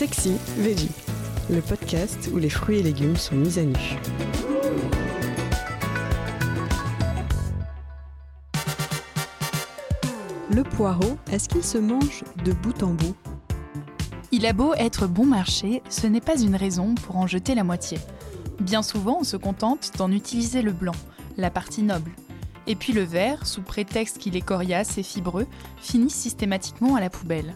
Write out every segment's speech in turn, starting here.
Sexy Veggie, le podcast où les fruits et légumes sont mis à nu. Le poireau, est-ce qu'il se mange de bout en bout? Il a beau être bon marché, ce n'est pas une raison pour en jeter la moitié. Bien souvent, on se contente d'en utiliser le blanc, la partie noble. Et puis le vert, sous prétexte qu'il est coriace et fibreux, finit systématiquement à la poubelle.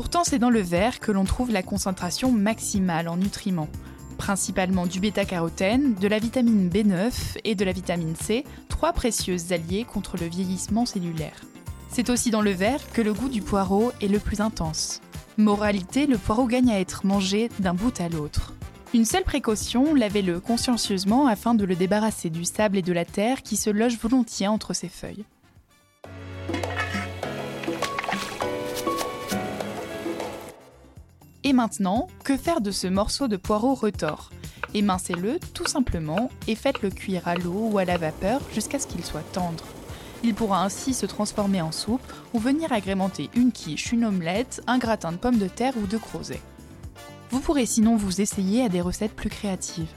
Pourtant, c'est dans le vert que l'on trouve la concentration maximale en nutriments, principalement du bêta-carotène, de la vitamine B9 et de la vitamine C, trois précieuses alliées contre le vieillissement cellulaire. C'est aussi dans le vert que le goût du poireau est le plus intense. Moralité, le poireau gagne à être mangé d'un bout à l'autre. Une seule précaution, lavez-le consciencieusement afin de le débarrasser du sable et de la terre qui se logent volontiers entre ses feuilles. Et maintenant, que faire de ce morceau de poireau retors? Émincez-le tout simplement et faites-le cuire à l'eau ou à la vapeur jusqu'à ce qu'il soit tendre. Il pourra ainsi se transformer en soupe ou venir agrémenter une quiche, une omelette, un gratin de pommes de terre ou de crozet. Vous pourrez sinon vous essayer à des recettes plus créatives.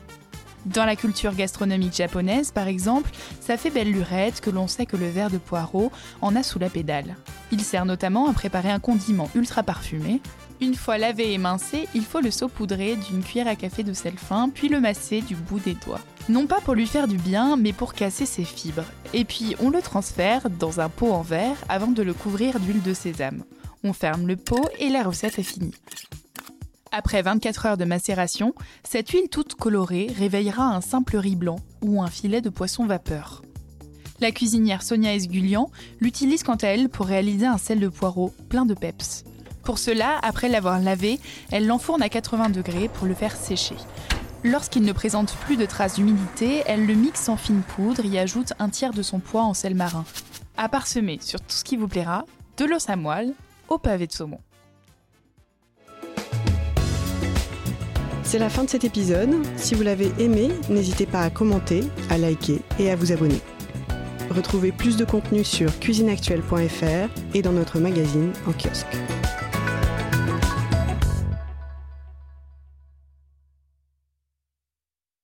Dans la culture gastronomique japonaise, par exemple, ça fait belle lurette que l'on sait que le verre de poireau en a sous la pédale. Il sert notamment à préparer un condiment ultra parfumé. Une fois lavé et émincé, il faut le saupoudrer d'une cuillère à café de sel fin, puis le masser du bout des doigts. Non pas pour lui faire du bien, mais pour casser ses fibres. Et puis on le transfère dans un pot en verre avant de le couvrir d'huile de sésame. On ferme le pot et la recette est finie. Après 24 heures de macération, cette huile toute colorée réveillera un simple riz blanc ou un filet de poisson vapeur. La cuisinière Sonia Esgulian l'utilise quant à elle pour réaliser un sel de poireau plein de peps. Pour cela, après l'avoir lavé, elle l'enfourne à 80 degrés pour le faire sécher. Lorsqu'il ne présente plus de traces d'humidité, elle le mixe en fine poudre et ajoute un tiers de son poids en sel marin. À parsemer sur tout ce qui vous plaira, de l'os à moelle au pavé de saumon. C'est la fin de cet épisode. Si vous l'avez aimé, n'hésitez pas à commenter, à liker et à vous abonner. Retrouvez plus de contenu sur cuisineactuelle.fr et dans notre magazine en kiosque.